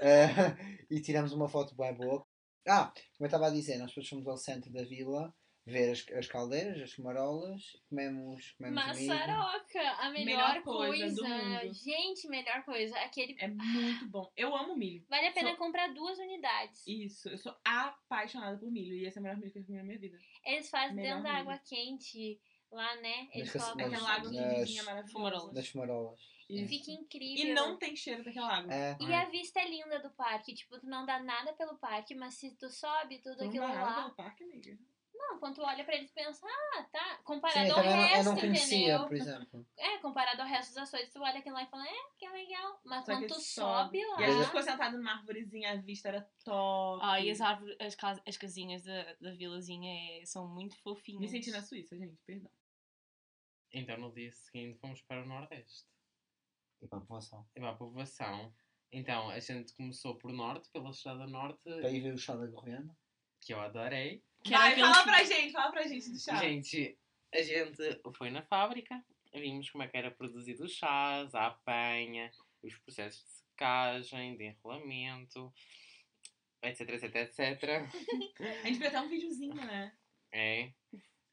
Uh, e tiramos uma foto bem boa. Ah, como eu estava a dizer, nós depois fomos ao centro da vila ver as, as caldeiras, as fumarolas, comemos, comemos milho. Maçaroca, a melhor, Melhor coisa. coisa do mundo. Gente, melhor coisa. Aquele. É muito bom. Eu amo milho. Vale a pena Sou- comprar duas unidades. Isso, eu sou apaixonada por milho. E esse é o melhor milho que eu comi na minha vida. Eles fazem Melhor dentro da água quente. Lá, né? Eles Nas- colocam. Aquela água maravilhosa. fumarolas. Das fumarolas. Isso. Fica incrível. E não tem cheiro daquela água. É. E a vista é linda do parque. Tipo, tu não dá nada pelo parque, mas se tu sobe tudo Tu não aquilo vai nada lá. pelo parque, amiga. Não, quando tu olha pra eles pensa, ah, tá. Sim, Comparado eu ao também não, eu resto, não conhecia, entendeu? por exemplo. É, comparado ao resto dos ações, tu olha aquilo lá e fala, é, que legal. Mas Só quando tu sobe. sobe lá. E a gente ficou sentado numa árvorezinha, a vista era top. Ah, e as árvores, as, cas- as casinhas da, da vilazinha é- são muito fofinhas. Me senti na Suíça, gente, perdão. Então no dia seguinte fomos para o Nordeste. E para a população. E para a povoação. Então a gente começou por Norte, pela Estrada Norte, Para ir ver o chá da Gorriana. que eu adorei. Que Vai, aquele fala que- pra gente, fala pra gente do chá. Gente, a gente foi na fábrica, vimos como é que era produzido os chás, a apanha, os processos de secagem, de enrolamento, etc, etc, etc. A gente fez até um videozinho, né? É.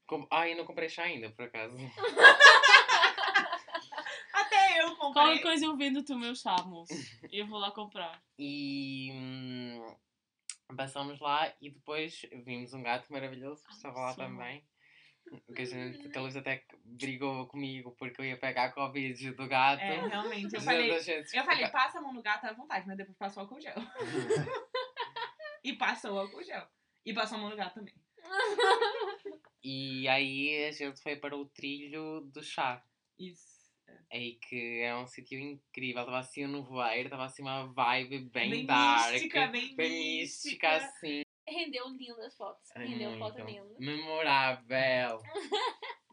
Com... Ah, eu não comprei chá ainda, por acaso. Até eu comprei. Qualquer coisa eu vendo-te o meu chá, moço. E eu vou lá comprar. E hum, passamos lá e depois vimos um gato maravilhoso que estava lá Sim. também. Que a, gente, que a Luz até brigou comigo porque eu ia pegar a Covid do gato. É, realmente. Eu falei, gente eu falei, passa a mão no gato à vontade, mas depois passa o álcool gel. E passou o álcool gel. E passou a mão no gato também. E aí a gente foi para o trilho do chá. Isso. Aí que é um sítio incrível. Estava assim um nevoeiro, estava assim uma vibe bem, Bem dark. mística, bem mística, mística. assim. Rendeu lindas fotos. Ai, Rendeu foto muito linda. Memorável.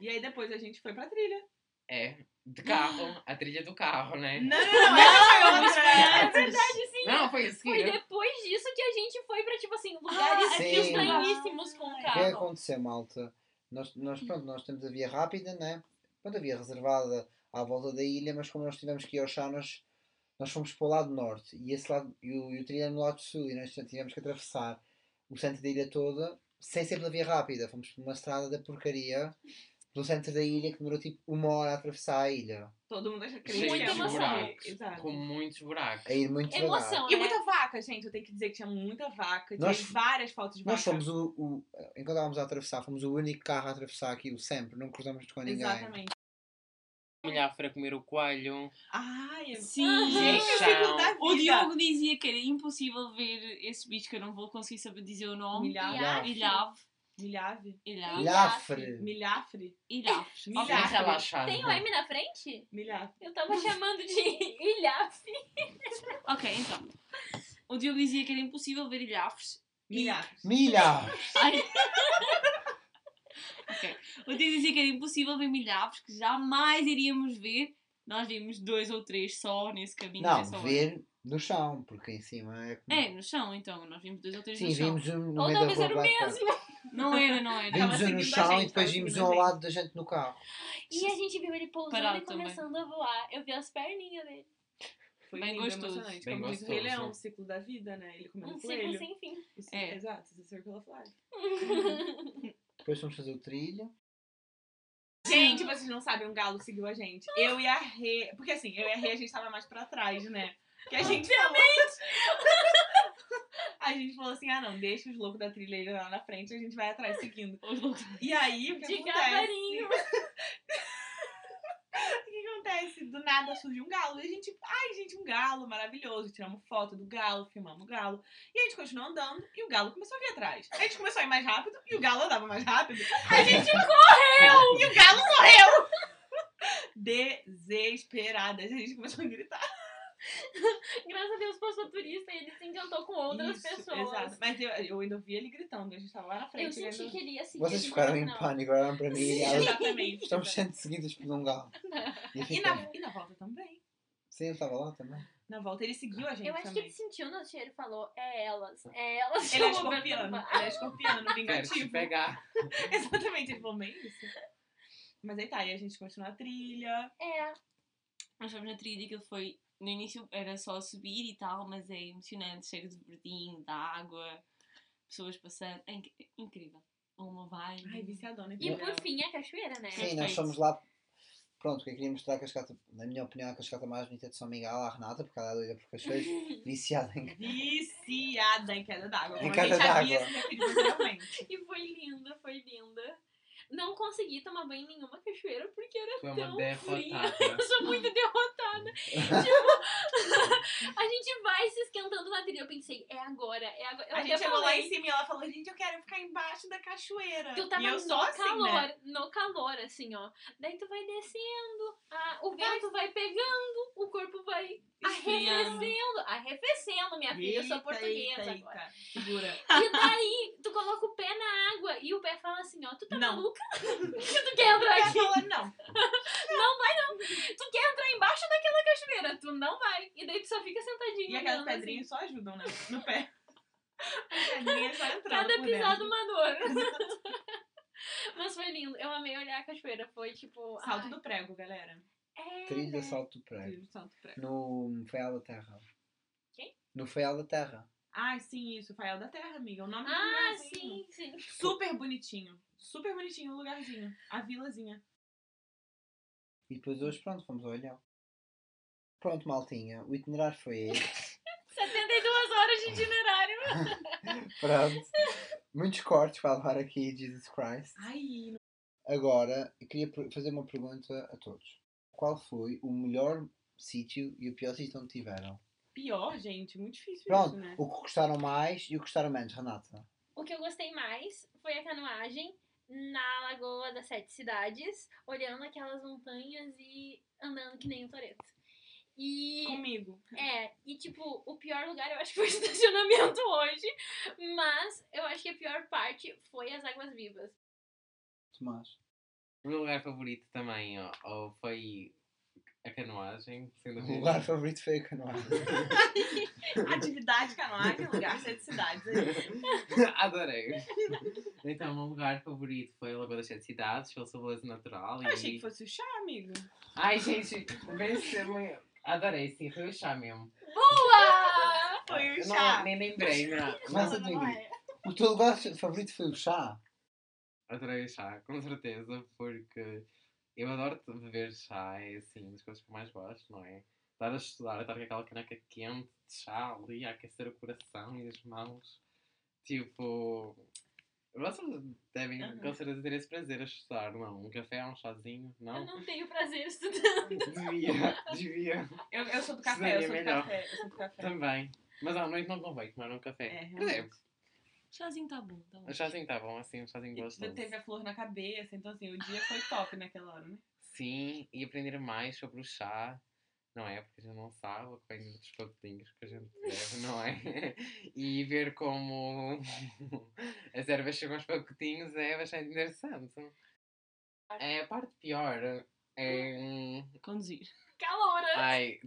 E aí depois a gente foi pra trilha. É, de carro. A trilha do carro, né? Não, não, não, foi outra. É verdade, sim. Não, foi isso que Foi depois disso que a gente foi pra, tipo assim, lugares sim. estranhíssimos com o O que é que carro. aconteceu, malta? Nós, nós, pronto, nós temos a via rápida, né? Pronto, a via reservada à volta da ilha, mas como nós tivemos que ir ao chá, nós, nós fomos para o lado norte e, esse lado, e, o, e o trilho é no lado sul e nós tivemos que atravessar o centro da ilha toda sem ser pela via rápida. Fomos por uma estrada da porcaria pelo centro da ilha que demorou tipo uma hora a atravessar a ilha. Todo mundo acha que Cheio Muita emoção. Exato. Com muitos buracos. A ir muito. Emoção, E né? muita vaca, gente. Eu tenho que dizer que tinha muita vaca. Tinha Nós- várias fotos de vaca. Nós fomos o, o. Enquanto estávamos a atravessar, fomos o único carro a atravessar aquilo sempre, não cruzamos com ninguém. Exatamente. Milhafre a comer o coelho. Ai, Sim. gente, o Diogo dizia que era impossível ver esse bicho que eu não vou conseguir saber dizer o nome. Milhave. Ilhave. Milhave. Ilhave. Ilhafre. Milhafre. Milhave. Deixa Ok. ela achar. Tem o M na frente? Milhave. Eu tava chamando de ilhaf. Ok, então. O Diogo dizia que era impossível ver ilhafres. Milhave. Milhares. Ok. O Diogo dizia que era impossível ver milhares, que jamais iríamos ver. Nós vimos dois ou três só nesse caminho. Não, nessa hora. ver no chão, porque em cima é como... É, no chão, então. Nós vimos dois ou três Sim, no chão. vimos um no Ou meio da talvez rua era o mesmo. Não era, não era. Vimos um no chão gente, e depois vimos um ao lado da gente no carro. E a gente viu ele pousando e também. começando a voar. Eu vi as perninhas dele. Foi Bem lindo, gostoso. emocionante. Bem Como diz o gostoso. Rei Leão, o ciclo da vida, né? Ele comendo Um ciclo coelho. sem fim. Ciclo- É. Exato, circle of life. Depois fomos fazer o trilho. Gente, vocês não sabem, um galo seguiu a gente. Eu e a Rê. Porque assim, eu e a Rê a gente tava mais pra trás, né? Que a gente falou. a gente falou assim: ah, não, deixa os loucos da trilha lá na frente, a gente vai atrás seguindo. Os loucos. E aí, o que De acontece? acontece? Do nada surge um galo. E a gente, ai, gente, um galo maravilhoso. Tiramos foto do galo, filmamos o galo. E a gente continuou andando e o galo começou a vir atrás. A gente começou a ir mais rápido e o galo andava mais rápido. A gente correu! E o galo morreu! Desesperada. A gente começou a gritar. Graças a Deus passou turista e ele se encantou com outras Isso, pessoas. Exato. Mas eu, eu ainda ouvi ele gritando. A gente tava lá na frente. Eu senti que ele ia seguir. Vocês ficaram em pânico, olharam para mim e elas... Exatamente. Estamos sendo seguidas por um galo. E E na, e na volta também. Sim, eu estava lá também. Na volta ele seguiu a gente Eu acho que também. ele sentiu no cheiro e falou: é elas, é elas. Ele é que escorpiano. perturbar." Ele é escorpiano, Quero te vingativo. pegar. Exatamente, ele falou bem isso. Mas aí tá, aí a gente continua a trilha. É, Nós fomos na trilha que ele foi. No início era só subir e tal, mas é emocionante, cheio de verdinho, de água, pessoas passando. É inc- incrível. Uma vibe. Ai, viciadona. e por fim a cachoeira, né? Sim, nós fomos lá. Pronto, que eu queria mostrar a cascata, na minha opinião, a cascata mais bonita de São Miguel, a Renata, porque ela é doida por cachoeiros, viciada em. Viciada em queda d'água. Em queda d'água. anteriormente. E foi linda, foi linda. Não consegui tomar banho em nenhuma cachoeira porque era é tão fria. derrotada. Eu sou muito derrotada. tipo, a gente vai se esquentando na trilha. Eu pensei, é agora, é agora. Eu A gente chegou lá falei, em cima e ela falou, gente, eu quero ficar embaixo da cachoeira. Tu tava e eu no sou assim, calor, né? no calor, assim, ó. Daí tu vai descendo, a- o vento vai pegando, o corpo vai arrefecendo. Arrefecendo, minha filha, eu sou portuguesa eita, agora. eita. Segura. E daí, tu coloca o pé na água e o pé fala assim, ó, tu tá Não. maluca? Tu quer entrar Ela aqui? falou, não. Tu quer entrar embaixo daquela cachoeira? Tu não vai. E daí tu só fica sentadinho E aquelas assim. pedrinhas só ajudam, né? No pé. As pedrinhas só entrando Cada pisada uma dor. Mas foi lindo. Eu amei olhar a cachoeira. Foi tipo. Salto ai, do prego, galera. é, Trilha né? Salto do Prego. Trilho do Salto do prego. No Feial da Terra. Quem? No Feial da Terra. Ah, sim, isso. Fael da Terra, amiga. O nome do Ah, sim, sim. Super bonitinho. Super bonitinho o lugarzinho. A vilazinha. E depois hoje, pronto, fomos ao Olhão. Pronto, maltinha. O itinerário foi este. 72 horas de itinerário. Pronto. Muitos cortes para levar aqui, Jesus Christ. Ai, Agora, eu queria fazer uma pergunta a todos. Qual foi o melhor sítio e o pior sítio onde tiveram? pior, gente. Muito difícil Pronto, isso, né? o que gostaram mais e o que gostaram menos, Renata. O que eu gostei mais foi a canoagem na Lagoa das Sete Cidades, olhando aquelas montanhas e andando que nem um Toreto. E. Comigo. É, e tipo, o pior lugar eu acho que foi o estacionamento hoje, mas eu acho que a pior parte foi as águas vivas. Tomás. O meu lugar favorito também ó, ó, foi a canoagem, sem O lugar favorito foi a canoagem. Atividade canoagem, lugar sete cidades. É isso. Adorei. Então, o meu lugar favorito foi a Lagoa das Sete Cidades, pela sua beleza natural. Eu e... achei que fosse o chá, amigo. Ai, gente, venceu-me. Adorei, sim, foi o chá mesmo. Boa! Foi o Eu chá. Não, nem lembrei, não. Mas, Não, não amigo, é. o teu lugar favorito foi o chá? Adorei o chá, com certeza, porque eu adoro beber chá, é assim, das coisas que eu mais gosto, não é? Estar a estudar, estar com aquela caneca quente de chá ali, a aquecer o coração e as mãos. Tipo, Vocês devem Aham. com certeza ter esse prazer a estudar, não? Um café, um chazinho, Eu não? não tenho prazer estudando. Devia, devia. Eu, eu sou do café, eu Seria sou do melhor. café, eu sou do café. Também. Mas à noite não convém tomar um É, café. Quer dizer, realmente. Chazinho tá bom, tá bom. o chazinho tá bom, assim, um chazinho E gostoso. teve a flor na cabeça, então assim, o dia foi top naquela hora, né? Sim, e aprender mais sobre o chá, não é? Porque a gente não sabe o que vem dos pacotinhos que a gente bebe, não é? E ver como as ervas chegam aos pacotinhos é bastante interessante. É a parte pior. É. hum, Conduzir. Calor. Ai.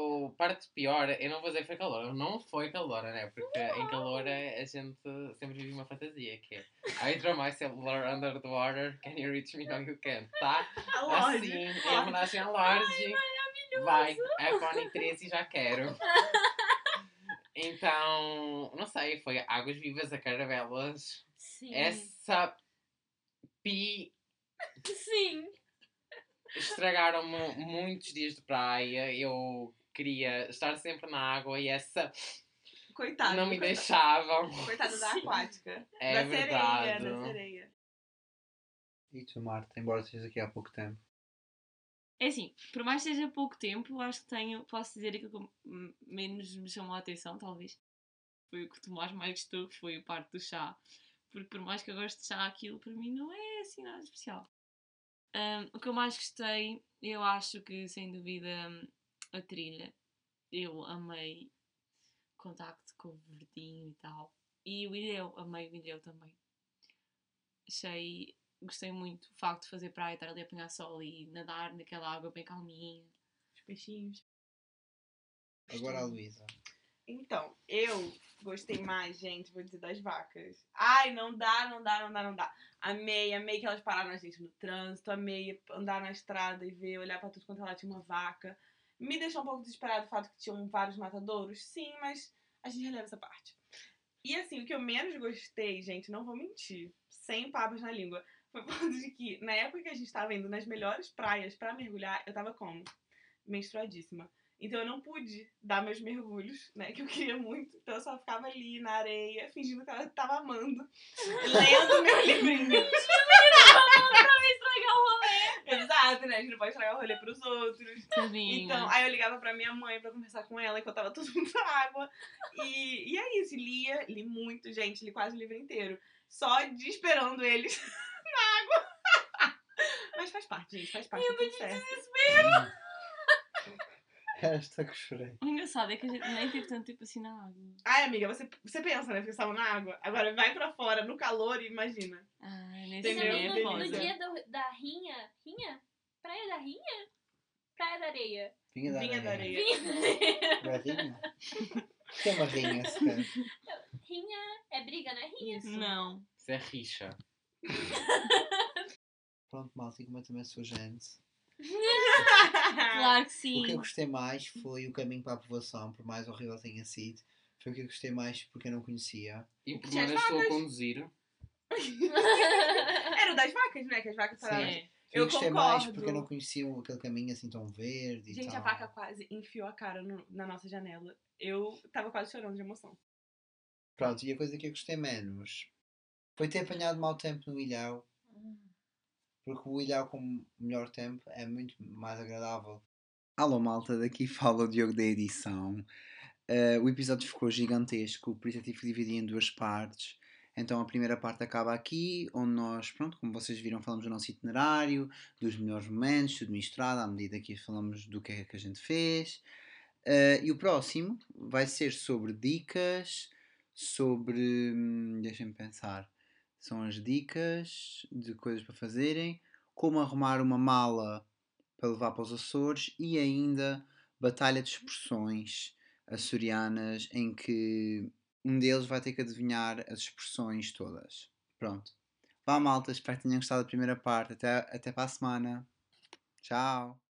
O parte pior, eu não vou dizer que foi calor, não foi calor, né? Porque em calor a gente sempre vive uma fantasia que é I draw myself under the water, can you reach me? No, you can, tá? A loja. Assim, em homenagem à Lorde. Vai, iPhone 13 já quero. Então, não sei, foi águas vivas a caravelas. Sim. Essa pi Sim. estragaram-me muitos dias de praia. Eu queria estar sempre na água e essa Coitado. não me coitado. deixavam. Coitada da aquática. É da verdade. sereia, da sereia. E tu, Marta, embora estejas aqui há pouco tempo. É assim, por mais que seja pouco tempo, acho que tenho, posso dizer aquilo que menos me chamou a atenção, talvez. Foi o que o Tomás mais gostou, foi a parte do chá. Porque por mais que eu goste de chá, aquilo para mim não é assim nada especial. Ahm, o que eu mais gostei, eu acho que sem dúvida a trilha. Eu amei o contacto com o verdinho e tal. E o vídeo, amei o vídeo também. Achei, gostei muito o facto de fazer praia, estar ali a apanhar sol e nadar naquela água bem calminha. Os peixinhos. Agora a Luísa. Então, eu gostei mais, gente, vou dizer, das vacas. Ai, não dá, não dá, não dá, não dá. Amei, amei que elas pararam a gente no trânsito, amei andar na estrada e ver, olhar pra tudo quanto ela tinha uma vaca. Me deixou um pouco desesperado o fato que tinham vários matadouros, sim, mas a gente releva essa parte. E assim, o que eu menos gostei, gente, não vou mentir, sem papas na língua, foi o fato de que na época que a gente tava indo nas melhores praias pra mergulhar, eu tava como? Menstruadíssima. Então eu não pude dar meus mergulhos, né? Que eu queria muito. Então eu só ficava ali na areia, fingindo que eu tava amando. lendo meu livrinho. Estragar o né? A gente não pode estragar o rolê pros outros. Tadinha. Então, aí eu ligava pra minha mãe pra conversar com ela enquanto tava todo mundo na água. E, e é isso, lia, li muito, gente, li quase o livro inteiro. Só de esperando eles na água. Mas faz parte, gente, faz parte. tá tudo certo. Esta que chorei. O engraçado é que a gente nem teve tanto tempo assim na água. Ai, amiga, você, você pensa, né? Porque estavam na água. Agora vai pra fora, no calor, e imagina. Ah, nesse Entendeu? dia no, no dia do- da Rinha. Rinha? Praia da Rinha? Praia da Areia. Vinha da Vinha da areia. areia. Vinha. Bravinha? O que é uma rinha? Rinha é briga, né? Rinha. Isso. Não. Isso é rixa. Pronto, malta, e como eu também sou gente. Claro que O que eu sim. gostei mais foi o caminho para a aprovação, por mais horrível que tenha sido. Foi o que eu gostei mais porque eu não conhecia. E por mais estou a conduzir. Era o das vacas, né? Que as vacas pararam. Eu, Eu gostei mais concordo. porque eu não conhecia aquele caminho assim tão verde e Gente, a vaca quase enfiou a cara no- na nossa janela. Eu tava quase chorando de emoção. Pronto, e a coisa que eu gostei menos foi ter apanhado mau tempo no Ilhau. Porque o Ilhau com melhor tempo é muito mais agradável. Alô malta, daqui fala o Diogo da edição. Eh, o episódio ficou gigantesco, por isso eu tive que dividir em duas partes. Então a primeira parte acaba aqui, onde nós, pronto, como vocês viram, falamos do nosso itinerário, dos melhores momentos, tudo misturado, à medida que falamos do que é que a gente fez. Eh, e o próximo vai ser sobre dicas, sobre. hum, Deixem-me pensar. São as dicas de coisas para fazerem, como arrumar uma mala para levar para os Açores e ainda batalha de expressões açorianas em que um deles vai ter que adivinhar as expressões todas. Pronto. Vá malta, espero que tenham gostado da primeira parte. Até, até para a semana. Tchau.